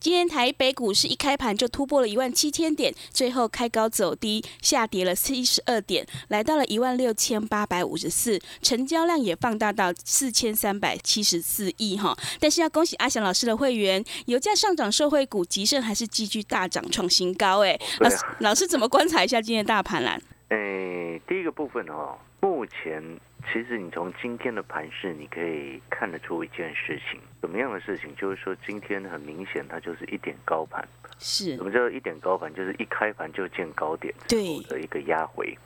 今天台北股市一开盘就突破了一万七千点，最后开高走低，下跌了七十二点，来到了一万六千八百五十四，成交量也放大到四千三百七十四亿哈。但是要恭喜阿翔老师的会员，油价上涨，受惠股急盛还是继续大涨创新高哎。老师，老师怎么观察一下今天大盘啦？诶，第一个部分哦，目前。其实你从今天的盘势，你可以看得出一件事情，什么样的事情？就是说今天很明显，它就是一点高盘。是。什么叫一点高盘？就是一开盘就见高点对的一个压回。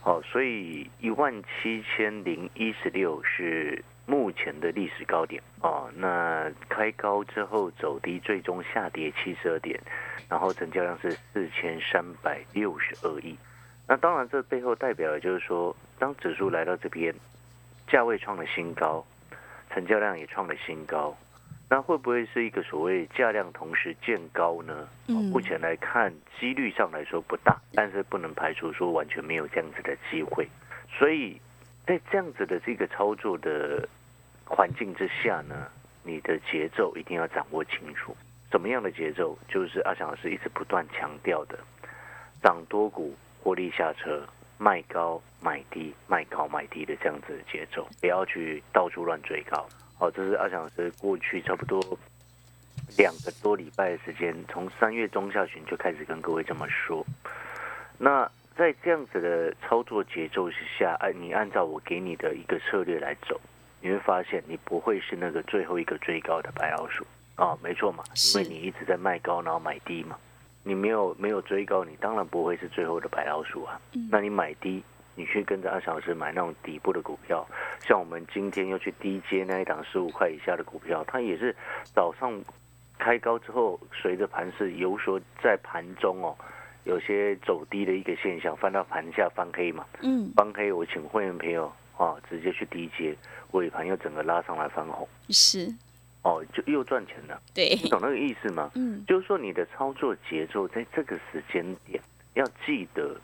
好，所以一万七千零一十六是目前的历史高点哦。那开高之后走低，最终下跌七十二点，然后成交量是四千三百六十二亿。那当然，这背后代表的就是说，当指数来到这边，价位创了新高，成交量也创了新高，那会不会是一个所谓价量同时见高呢？目前来看，几率上来说不大，但是不能排除说完全没有这样子的机会。所以在这样子的这个操作的环境之下呢，你的节奏一定要掌握清楚。什么样的节奏？就是阿翔老师一直不断强调的，涨多股。获利下车，卖高买低，卖高买低的这样子的节奏，不要去到处乱追高。好，这是阿翔老师过去差不多两个多礼拜的时间，从三月中下旬就开始跟各位这么说。那在这样子的操作节奏之下，按，你按照我给你的一个策略来走，你会发现你不会是那个最后一个追高的白老鼠啊，没错嘛，因为你一直在卖高，然后买低嘛。你没有没有追高，你当然不会是最后的白老鼠啊。那你买低，你去跟着阿小师买那种底部的股票，像我们今天又去低阶那一档十五块以下的股票，它也是早上开高之后，随着盘势有所在盘中哦，有些走低的一个现象，翻到盘下翻黑嘛。嗯，翻黑，我请会员朋友啊，直接去低阶，尾盘又整个拉上来翻红。是。哦，就又赚钱了，对，你懂那个意思吗？嗯，就是说你的操作节奏在这个时间点要记得，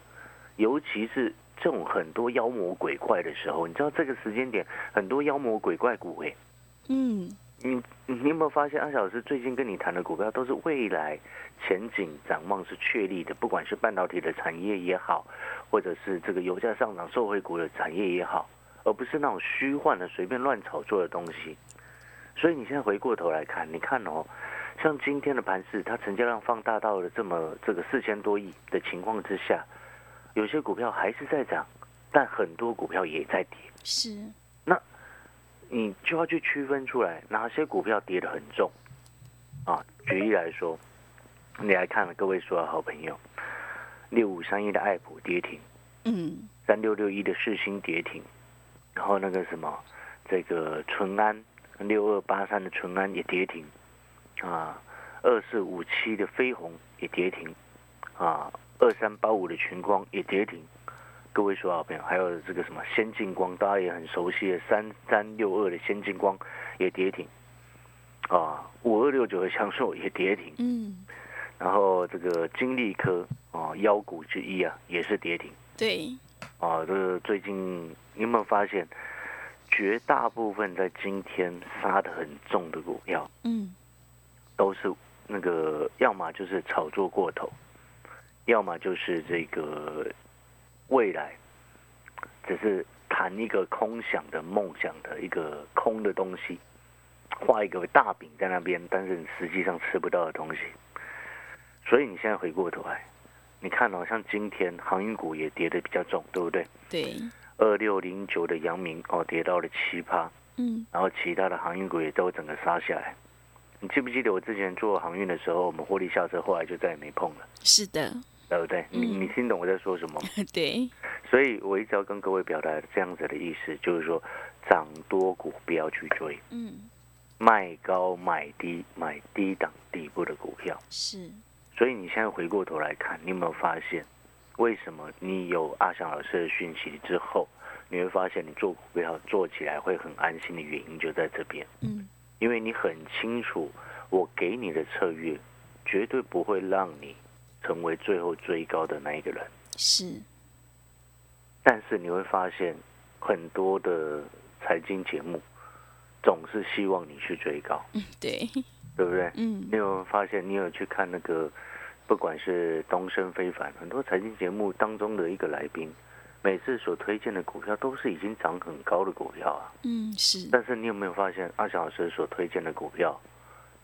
尤其是这种很多妖魔鬼怪的时候，你知道这个时间点很多妖魔鬼怪股哎，嗯，你你有没有发现安小师最近跟你谈的股票都是未来前景展望是确立的，不管是半导体的产业也好，或者是这个油价上涨受惠股的产业也好，而不是那种虚幻的随便乱炒作的东西。所以你现在回过头来看，你看哦，像今天的盘市，它成交量放大到了这么这个四千多亿的情况之下，有些股票还是在涨，但很多股票也在跌。是，那你就要去区分出来哪些股票跌得很重啊？举例来说，你来看了各位所有好朋友，六五三一的爱普跌停，嗯，三六六一的世星跌停，然后那个什么这个淳安。六二八三的淳安也跌停，啊，二四五七的飞鸿也跌停，啊，二三八五的群光也跌停。各位说好朋友，还有这个什么先进光，大家也很熟悉的三三六二的先进光也跌停，啊，五二六九的强硕也跌停。嗯，然后这个金利科啊，妖股之一啊，也是跌停。对，啊，这个最近你有没有发现？绝大部分在今天杀的很重的股票，嗯，都是那个要么就是炒作过头，要么就是这个未来只是谈一个空想的梦想的一个空的东西，画一个大饼在那边，但是你实际上吃不到的东西。所以你现在回过头来，你看哦，像今天航运股也跌的比较重，对不对？对。二六零九的阳明哦，跌到了七趴，嗯，然后其他的航运股也都整个杀下来。你记不记得我之前做航运的时候，我们获利下车，后来就再也没碰了。是的，对不对？你你听懂我在说什么？对。所以我一直要跟各位表达这样子的意思，就是说涨多股不要去追，嗯，卖高买低，买低档底部的股票。是，所以你现在回过头来看，你有没有发现，为什么你有阿翔老师的讯息之后，你会发现你做股票做起来会很安心的原因就在这边，嗯，因为你很清楚我给你的策略绝对不会让你成为最后追高的那一个人。是，但是你会发现，很多的财经节目总是希望你去追高，嗯，对，对不对？嗯。你，有没有发现，你有去看那个，不管是东升非凡，很多财经节目当中的一个来宾，每次所推荐的股票都是已经涨很高的股票啊。嗯，是，但是你有没有发现，阿翔老师所推荐的股票，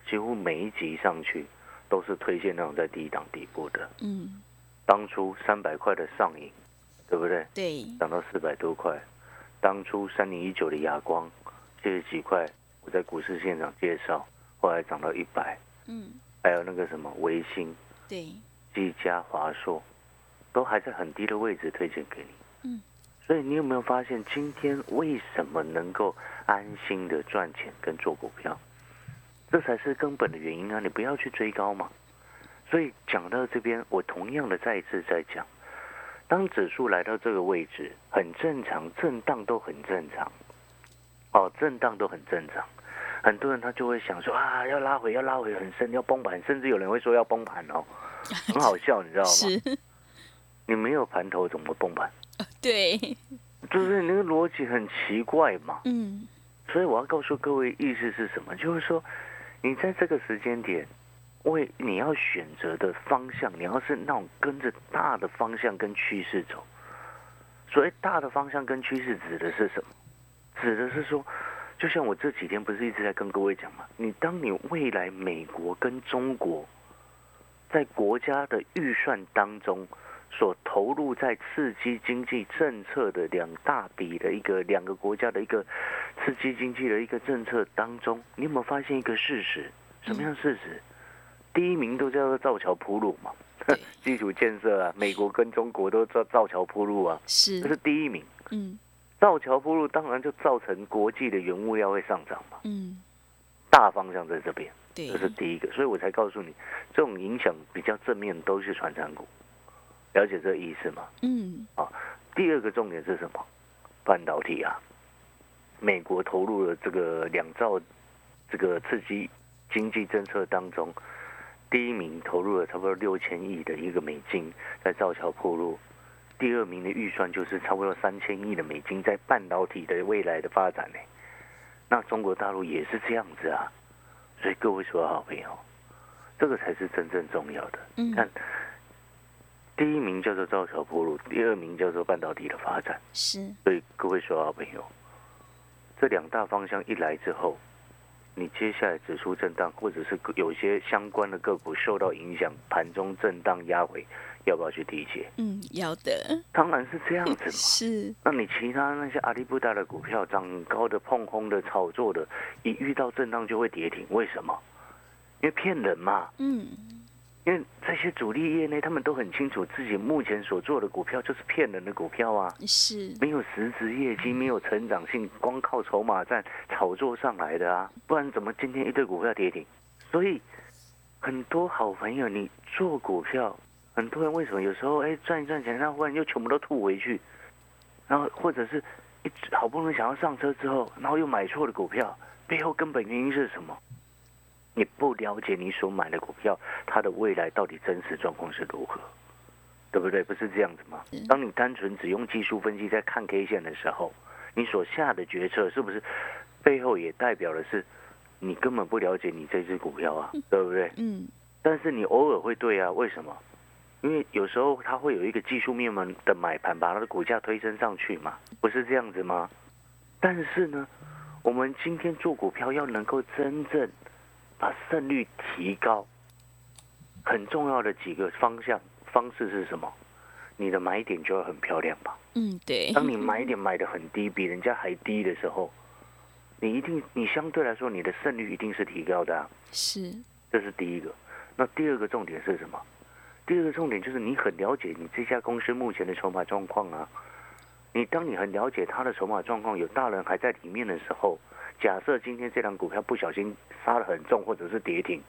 几乎每一集上去都是推荐那种在低档底部的。嗯，当初三百块的上影，对不对？对，涨到四百多块。当初三零一九的亚光，七十几块，我在股市现场介绍，后来涨到一百。嗯，还有那个什么维新、对，技嘉、华硕，都还在很低的位置推荐给你。嗯，所以你有没有发现，今天为什么能够安心的赚钱跟做股票？这才是根本的原因啊！你不要去追高嘛。所以讲到这边，我同样的再一次在讲，当指数来到这个位置，很正常，震荡都很正常。哦，震荡都很正常。很多人他就会想说啊，要拉回，要拉回很深，要崩盘，甚至有人会说要崩盘哦，很好笑，你知道吗？是，你没有盘头怎么崩盘？对，就是你那个逻辑很奇怪嘛。嗯，所以我要告诉各位，意思是什么？就是说，你在这个时间点，为你要选择的方向，你要是那种跟着大的方向跟趋势走。所谓大的方向跟趋势指的是什么？指的是说，就像我这几天不是一直在跟各位讲嘛，你当你未来美国跟中国在国家的预算当中所投入在刺激经济政策的两大笔的一个两个国家的一个刺激经济的一个政策当中，你有没有发现一个事实？什么样的事实？第一名都叫做造桥铺路嘛，对 基础建设啊，美国跟中国都造造桥铺路啊，是这是是，第一名。嗯造桥铺路当然就造成国际的原物料会上涨嘛，嗯，大方向在这边，这，是第一个，所以我才告诉你，这种影响比较正面都是传产股，了解这个意思吗？嗯，啊第二个重点是什么？半导体啊，美国投入了这个两兆这个刺激经济政策当中，第一名投入了差不多六千亿的一个美金在造桥铺路，第二名的预算就是差不多三千亿的美金在半导体的未来的发展呢。那中国大陆也是这样子啊，所以各位所有好朋友，这个才是真正重要的。嗯，看，第一名叫做造桥铺路，第二名叫做半导体的发展。是，所以各位所有好朋友，这两大方向一来之后，你接下来指数震荡，或者是有些相关的个股受到影响，盘中震荡压回，要不要去理解？嗯，要的，当然是这样子嘛。是，那你其他那些阿里不达的股票，涨高的、碰空的、炒作的，一遇到震荡就会跌停，为什么？因为骗人嘛。嗯，因为这些主力业内，他们都很清楚自己目前所做的股票就是骗人的股票啊，是，没有实质业绩，没有成长性，光靠筹码战炒作上来的啊，不然怎么今天一堆股票跌停？所以很多好朋友，你做股票，很多人为什么有时候哎赚一赚钱，然后忽然又全部都吐回去，然后或者是一直好不容易想要上车之后，然后又买错了股票，背后根本原因是什么？你不了解你所买的股票，它的未来到底真实状况是如何，对不对？不是这样子吗嗯？当你单纯只用技术分析在看 K 线的时候，你所下的决策是不是背后也代表的是你根本不了解你这只股票啊，对不对？嗯，但是你偶尔会对啊，为什么？因为有时候它会有一个技术面门的买盘，把它的股价推升上去嘛，不是这样子吗？但是呢，我们今天做股票要能够真正把胜率提高，很重要的几个方向方式是什么？你的买点就会很漂亮吧。嗯，对，当你买点买的很低，比人家还低的时候，你一定你相对来说你的胜率一定是提高的、啊。是，这是第一个。那第二个重点是什么？第二个重点就是你很了解你这家公司目前的筹码状况啊，你当你很了解它的筹码状况，有大人还在里面的时候，假设今天这档股票不小心杀的很重，或者是跌停，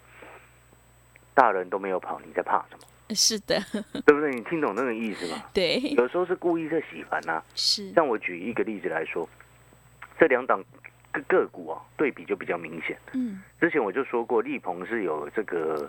大人都没有跑，你在怕什么？是的，对不对？你听懂那个意思吗？对，有时候是故意在洗盘呐、是，像我举一个例子来说，这两档个个股啊，对比就比较明显。嗯，之前我就说过，立鹏是有这个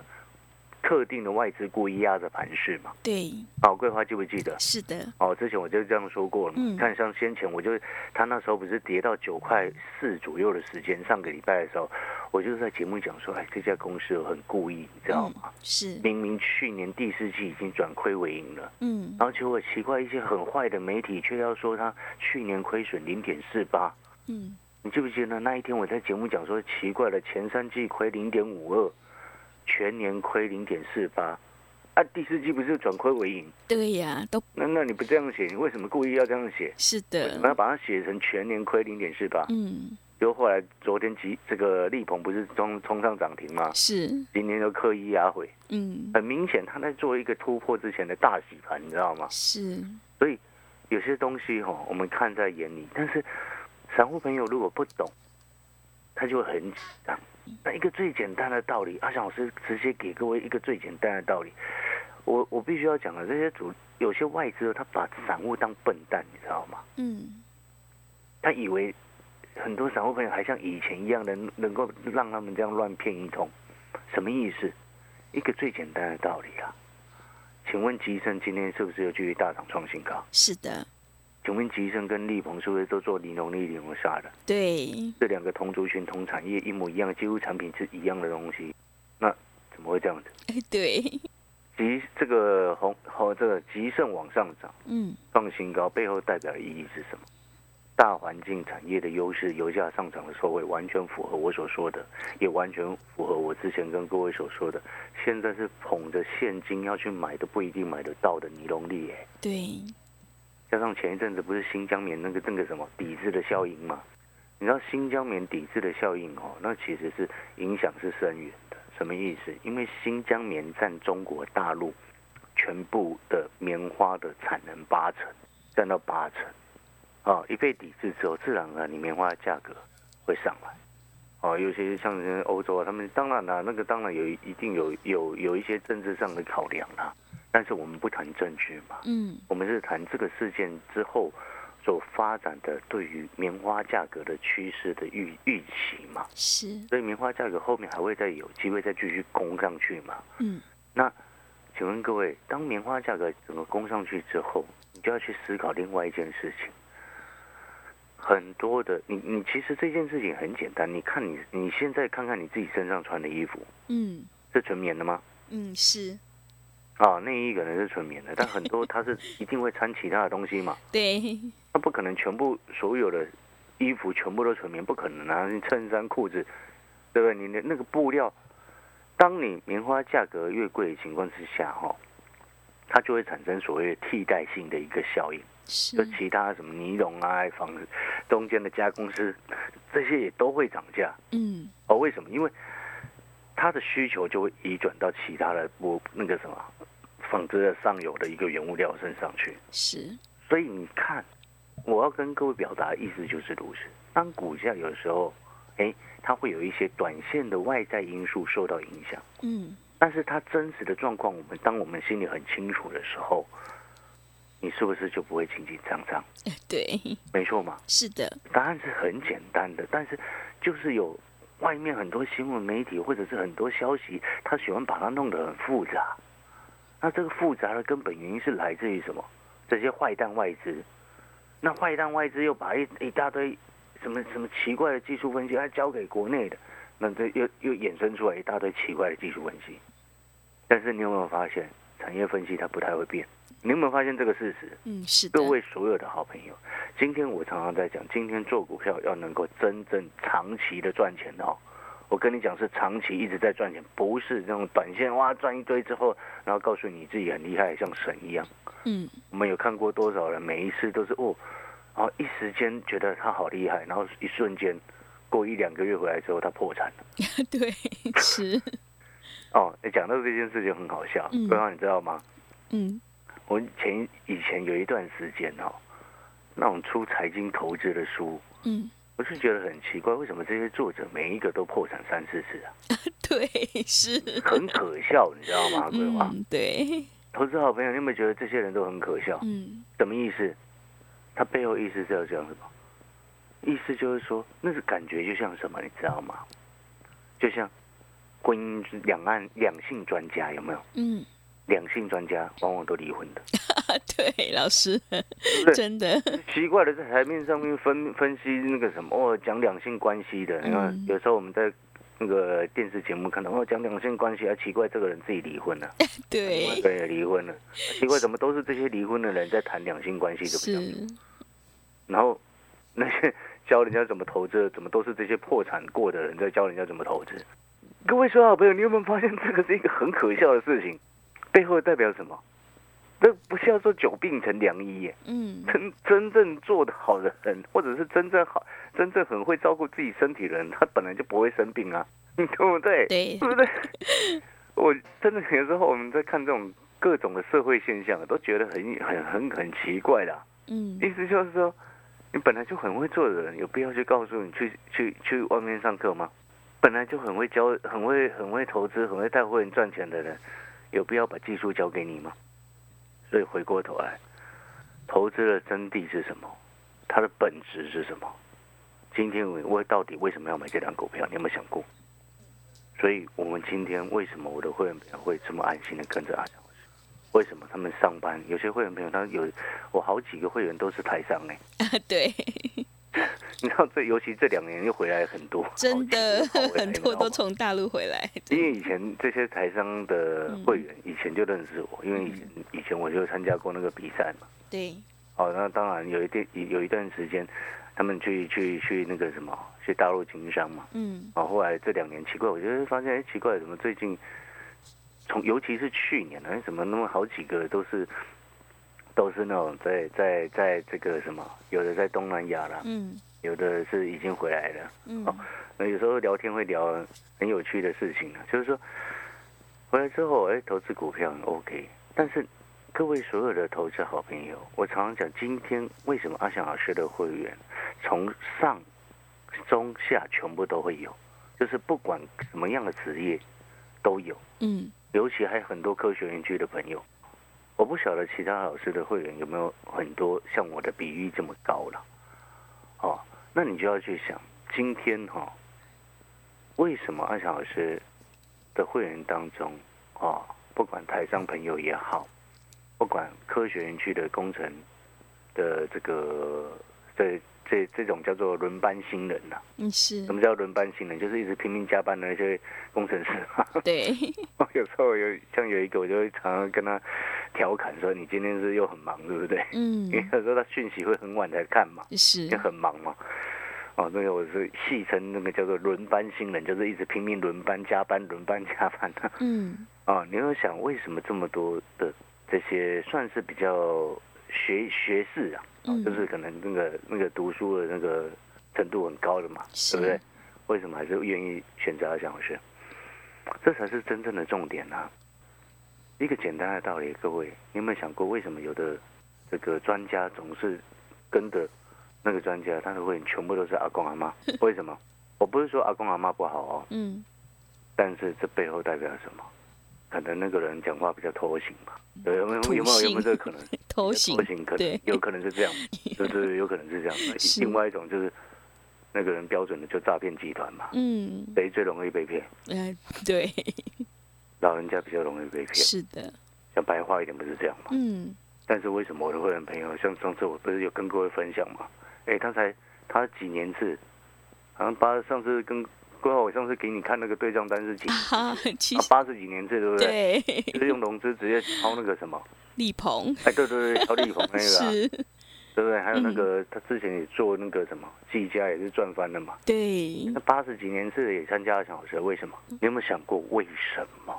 特定的外资故意压着盘势嘛。对，哦，桂花记不记得？是的，哦，之前我就这样说过了嘛。嗯看像先前我就他那时候不是跌到九块四左右的时间，上个礼拜的时候，我就在节目讲说，哎，这家公司很故意，你知道吗？嗯，是，明明去年第四季已经转亏为盈了。嗯，然后结果奇怪，一些很坏的媒体却要说他去年亏损零点四八。嗯，你记不记得那一天我在节目讲说，奇怪了，前三季亏零点五二，全年亏零点四八，啊，第四季不是转亏为盈？对呀，都那那你不这样写，你为什么故意要这样写？是的，要把它写成全年亏零点四八？嗯，就后来昨天集这个力鹏不是冲冲上涨停吗？是，今天就刻意压回，嗯，很明显他在做一个突破之前的大洗盘，你知道吗？是，所以有些东西哈、我们看在眼里，但是散户朋友如果不懂，他就会很紧张。那一个最简单的道理，阿翔老师直接给各位一个最简单的道理，我我必须要讲的，这些主有些外资他把散户当笨蛋，你知道吗？嗯，他以为很多散户朋友还像以前一样能能够让他们这样乱骗一通，什么意思？一个最简单的道理啊。请问吉盛今天是不是又继续大涨创新高？是的，请问吉盛跟立鹏是不是都做尼龙利尼龙沙的？对，这两个同族群、同产业一模一样，几乎产品是一样的东西，那怎么会这样子？哎，对，吉这个红和这个吉盛往上涨嗯，创新高，背后代表的意义是什么？大环境产业的优势，油价上涨的时候会，完全符合我所说的，也完全符合我之前跟各位所说的。现在是捧着现金要去买都不一定买得到的尼龙利，哎，对，加上前一阵子不是新疆棉那个那个什么抵制的效应吗？你知道新疆棉抵制的效应哦，那其实是影响是深远的。什么意思？因为新疆棉占中国大陆全部的棉花的产能八成，占到八成。啊，一被抵制之后，自然而然你棉花的价格会上来。哦，尤其是像欧洲啊，他们当然啦、那个当然有一定有有有一些政治上的考量啦、但是我们不谈证据嘛，嗯，我们是谈这个事件之后所发展的对于棉花价格的趋势的预预期嘛，是，所以棉花价格后面还会再有机会再继续攻上去嘛。嗯，那请问各位，当棉花价格整个攻上去之后，你就要去思考另外一件事情。很多的，你你其实这件事情很简单，你看你你现在看看你自己身上穿的衣服，嗯，是纯棉的吗？嗯，是，啊，内衣可能是纯棉的，但很多它是一定会掺其他的东西嘛。对，它不可能全部所有的衣服全部都纯棉，不可能啊！你衬衫、裤子，对不对？你的那个布料，当你棉花价格越贵的情况之下，哈，它就会产生所谓的替代性的一个效应，就其他什么尼龙啊、纺中间的加工师，这些也都会涨价。嗯，哦，为什么？因为它的需求就会移转到其他的不那个什么纺织的上游的一个原物料身上去。是，所以你看，我要跟各位表达的意思就是如此。当股价有时候，哎，它会有一些短线的外在因素受到影响，嗯，但是它真实的状况，我们当我们心里很清楚的时候，你是不是就不会紧紧张张？哎 对，没错嘛，是的，答案是很简单的，但是就是有外面很多新闻媒体或者是很多消息，他喜欢把它弄得很复杂。那这个复杂的根本原因是来自于什么？这些坏蛋外资。那坏蛋外资又把一一大堆什么什么奇怪的技术分析，还交给国内的，那这又又衍生出来一大堆奇怪的技术分析。但是你有没有发现，产业分析它不太会变？你有没有发现这个事实？嗯，是的各，位所有的好朋友，今天我常常在讲，今天做股票要能够真正长期的赚钱哦。我跟你讲是长期一直在赚钱，不是那种短线哇赚一堆之后，然后告诉你自己很厉害，像神一样。嗯，我们有看过多少人，每一次都是哦，然后一时间觉得他好厉害，然后一瞬间过一两个月回来之后他破产了。对，是，哦，你讲到这件事情很好笑，嗯你知道吗？嗯，我前以前有一段时间哦，那种出财经投资的书，嗯，我是觉得很奇怪，为什么这些作者每一个都破产三四次啊？对，是，很可笑，你知道吗？桂花，嗯，对，投资好朋友，你有没有觉得这些人都很可笑？嗯，什么意思？他背后意思是要这样什么？意思就是说，那是感觉就像什么，你知道吗？就像婚姻两岸两性专家有没有？嗯，两性专家往往都离婚的，对，老师？真的，奇怪的，在台面上面分分析那个什么哦，讲两性关系的，你看嗯有时候我们在那个电视节目看到哦，讲两性关系，啊，奇怪，这个人自己离婚了，对，也离婚了，奇怪，怎么都是这些离婚的人在谈两性关系，对不对？是，然后那些教人家怎么投资的，怎么都是这些破产过的人在教人家怎么投资？各位说好朋友，你有没有发现这个是一个很可笑的事情？背后代表什么？这不是要说久病成良医耶？嗯，真真正做得好的人，或者是真正好、真正很会照顾自己身体的人，他本来就不会生病啊，对不对？对对不对？我真的有时候我们在看这种各种的社会现象，都觉得很很很很奇怪的啊、嗯，意思就是说，你本来就很会做的人，有必要去告诉你去去去外面上课吗？本来就很会教、很会很会投资、很会带会员赚钱的人，有必要把技术交给你吗？所以回过头来，投资的真谛是什么？它的本质是什么？今天我我到底为什么要买这张股票？你有没有想过？所以我们今天为什么我的会员会这么安心的跟着阿强？为什么他们上班？有些会员朋友他有，我好几个会员都是台商哎、对，你知道这尤其这两年又回来很多，真的 很多都从大陆回来，因为以前这些台商的会员以前就认识我，因为以前以前我就参加过那个比赛嘛。对，哦，那当然有一段有一段时间，他们去去去那个什么，去大陆经商嘛。嗯，哦，后来这两年奇怪，我就会发现，哎，奇怪，怎么最近从尤其是去年，哎，怎么那么好几个都是都是那种在在在这个什么，有的在东南亚啦，嗯，有的是已经回来了。嗯，那有时候聊天会聊很有趣的事情啊，就是说回来之后，哎，投资股票很 OK，但是各位所有的投资好朋友，我常常讲，今天为什么阿翔老师的会员从上中下全部都会有，就是不管什么样的职业都有，嗯，尤其还有很多科学园区的朋友。我不晓得其他老师的会员有没有很多像我的比喻这么高了，哦，那你就要去想，今天哈、为什么阿翔老师的会员当中，哦，不管台商朋友也好，不管科学园区的工程的这个在这这种叫做轮班新人呐、嗯是什，么叫轮班新人？就是一直拼命加班的那些工程师。对，有时候有像有一个，我就会常常跟他调侃说：“你今天是又很忙，对不对？”嗯 因为有时候他讯息会很晚才看嘛，是也，很忙嘛。哦，那个我是戏称那个叫做轮班新人，就是一直拼命轮班加班，轮班加班的。嗯哦，你要想为什么这么多的这些算是比较学学士啊，就是可能那个那个读书的那个程度很高的嘛，对不对？为什么还是愿意选择阿翔老师？这才是真正的重点啊！一个简单的道理，各位，你有没有想过，为什么有的这个专家总是跟着那个专家，他的会员全部都是阿公阿妈？为什么？我不是说阿公阿妈不好哦，嗯但是这背后代表什么？可能那个人讲话比较偷行吧，有有没有有没有有没有这个可能？偷行偷行可能有可能是这样，就是，有可能是这样。是另外一种就是那个人标准的就诈骗集团嘛，嗯，谁最容易被骗？呃，对，老人家比较容易被骗。是的，讲白话一点不是这样嘛？嗯但是为什么我的会员朋友，像上次我不是有跟各位分享嘛？哎，他才他几年次，好像八上次跟规划我上次给你看那个对账单是几年次？哈，其实啊八十几年制对不对？对，就是用融资直接抄那个什么？立鹏哎，对对对，抄立鹏那个、对不对？还有那个、他之前也做那个什么技嘉也是赚翻了嘛。对那，八十几年制也参加了小学，为什么？你有没有想过为什么？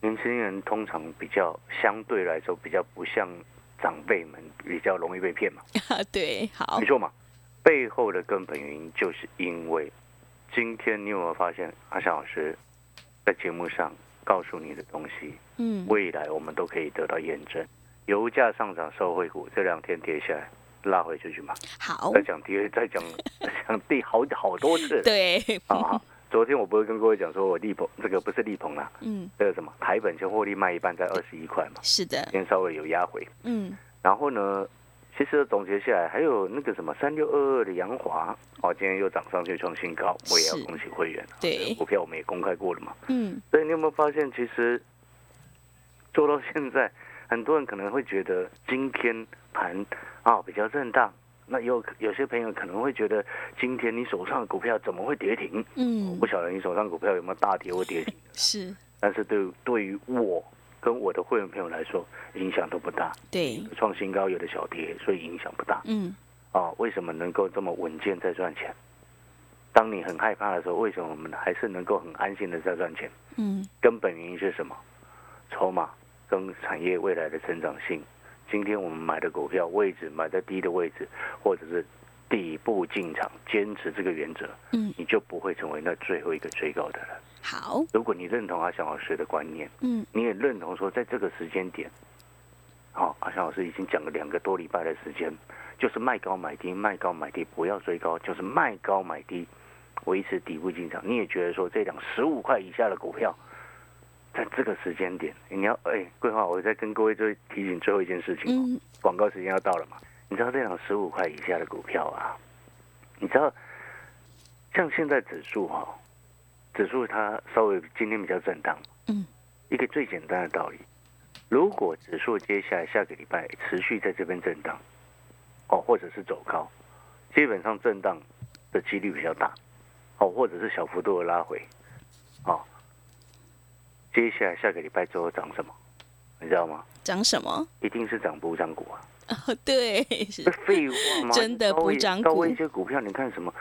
年轻人通常比较相对来说比较不像长辈们比较容易被骗嘛，对，好没，错嘛。背后的根本原因就是因为今天你有没有发现阿翔老师在节目上告诉你的东西，嗯，未来我们都可以得到验证。油价上涨，受惠股这两天跌下来，拉回去去嘛。好，再讲第二，再讲 再讲第好好多次。对，好好，昨天我不是跟各位讲说我力鹏这个不是力鹏啦，嗯，这个什么台本先获利卖一半在二十一块嘛，是的。今，天稍微有压回。嗯，然后呢，其实总结下来还有那个什么三六二二的阳华，哦，今天又涨上去创新高，我也要恭喜会员。对股票我们也公开过了嘛。嗯，所以你有没有发现，其实做到现在，很多人可能会觉得今天盘啊比较震荡，那有有些朋友可能会觉得今天你手上的股票怎么会跌停？嗯不，晓得你手上股票有没有大跌或跌停，是，但是对对于我跟我的会员朋友来说，影响都不大。对，创新高有的小跌，所以影响不大。嗯，啊，为什么能够这么稳健在赚钱？当你很害怕的时候，为什么我们还是能够很安心的在赚钱？嗯，根本原因是什么？筹码跟产业未来的成长性。今天我们买的股票位置买在低的位置，或者是底部进场，坚持这个原则，嗯，你就不会成为那最后一个追高的人。好，如果你认同阿翔老师的观念，嗯，你也认同说，在这个时间点，好、阿翔老师已经讲了两个多礼拜的时间，就是卖高买低，卖高买低，不要追高，就是卖高买低，维持底部进场。你也觉得说，这两十五块以下的股票，在这个时间点，你要哎，桂花，我再跟各位最提醒最后一件事情哦，嗯，广告时间要到了嘛？你知道这两十五块以下的股票啊，你知道，像现在指数哈、指数它稍微今天比较震荡，嗯，一个最简单的道理，如果指数接下来下个礼拜持续在这边震荡，哦，或者是走高，基本上震荡的几率比较大，哦，或者是小幅度的拉回，哦，接下来下个礼拜之后涨什么，你知道吗？涨什么？一定是涨补涨股啊！哦，对，是这，废话吗？真的高位补涨股高位一些股票，你看什么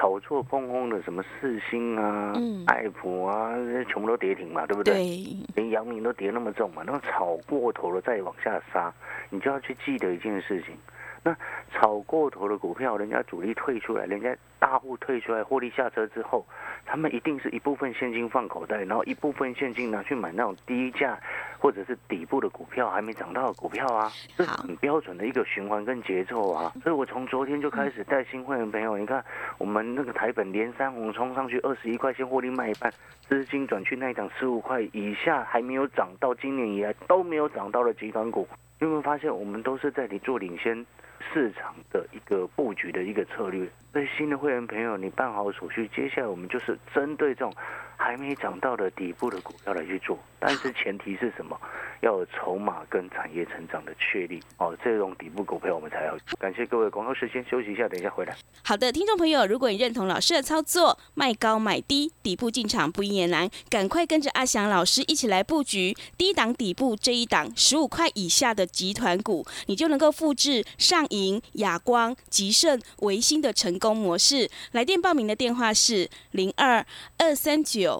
炒作风风的，什么四星啊、嗯爱普啊，这些全部都跌停嘛，对不对？对，连阳明都跌那么重嘛，那种炒过头了再往下杀，你就要去记得一件事情。那炒过头的股票，人家主力退出来，人家大户退出来获利下车之后，他们一定是一部分现金放口袋，然后一部分现金拿去买那种低价或者是底部的股票，还没涨到的股票啊，这是很标准的一个循环跟节奏啊。所以我从昨天就开始带新会员朋友，你看我们那个台本连三红冲上去二十一块，先获利卖一半，资金转去那一档十五块以下还没有涨到今年以来都没有涨到的集团股，你有没有发现我们都是在你做领先市场的一个布局的一个策略？对新的会员朋友，你办好手续，接下来我们就是针对这种还没涨到的底部的股票来去做，但是前提是什么？要有筹码跟产业成长的确立哦，这种底部股票我们才要。感谢各位，广告时间休息一下，等一下回来。好的，听众朋友，如果你认同老师的操作，卖高买低，底部进场不也难，赶快跟着阿翔老师一起来布局低档底部这一档十五块以下的集团股，你就能够复制上银、亚光、吉盛、维新的成功模式。来电报名的电话是零二二三九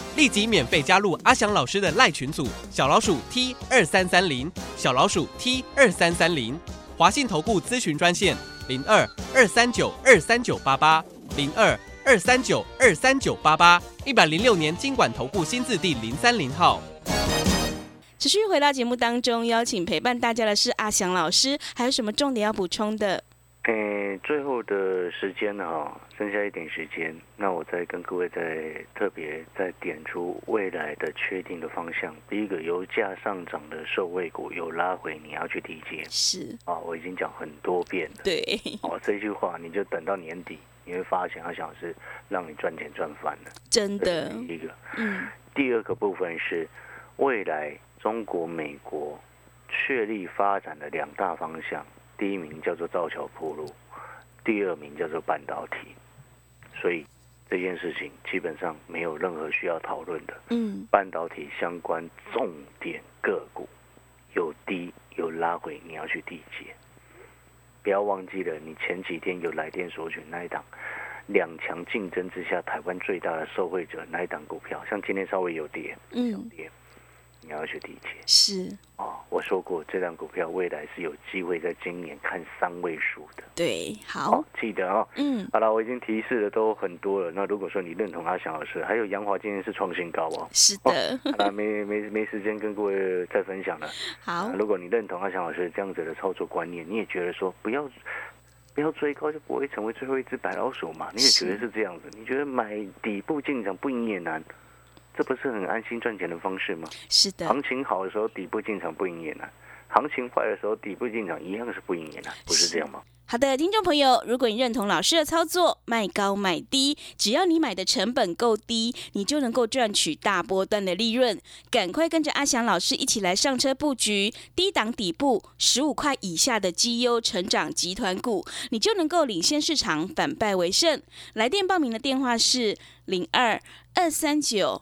立即免费加入阿翔老师的赖群组，小老鼠 T 二三三零，小老鼠 T 二三三零，华信投顾咨询专线零二二三九二三九八八零二二三九二三九八八，一百零六年经管投顾新字第零三零号。持续回到节目当中，邀请陪伴大家的是阿翔老师，还有什么重点要补充的？诶，最后的时间呢，哈，剩下一点时间，那我再跟各位再特别再点出未来的确定的方向。第一个，油价上涨的受惠股有拉回，你要去理解是啊，我已经讲很多遍了。对，哦，这句话你就等到年底，你会发现它想是让你赚钱赚翻了。真的，第一个，嗯，第二个部分是未来中国、美国确立发展的两大方向，第一名叫做造桥铺路，第二名叫做半导体。所以这件事情基本上没有任何需要讨论的。嗯，半导体相关重点个股有低有拉回，你要去缔结。不要忘记了，你前几天有来电索取那一档两强竞争之下，台湾最大的受惠者那一档股票，像今天稍微有跌，有嗯，跌，你要去理解是，哦。我说过，这档股票未来是有机会在今年看三位数的，对，好，记得哦。嗯，好了，我已经提示的都很多了。那如果说你认同阿翔老师，还有杨华今天是创新高哦。是的，好了，没 没没时间跟各位再分享了。好啊，如果你认同阿翔老师这样子的操作观念，你也觉得说不要不要追高，就不会成为最后一只白老鼠嘛？你也觉得是这样子？你觉得买底部进场不赢也难，这不是很安心赚钱的方式吗？是的，行情好的时候底部进场不赢也难，行情坏的时候底部进场一样是不赢也难，不是这样吗？好的，听众朋友，如果你认同老师的操作，卖高买低，只要你买的成本够低，你就能够赚取大波段的利润。赶快跟着阿翔老师一起来上车布局低档底部十五块以下的绩优成长集团股，你就能够领先市场，反败为胜。来电报名的电话是零二二三九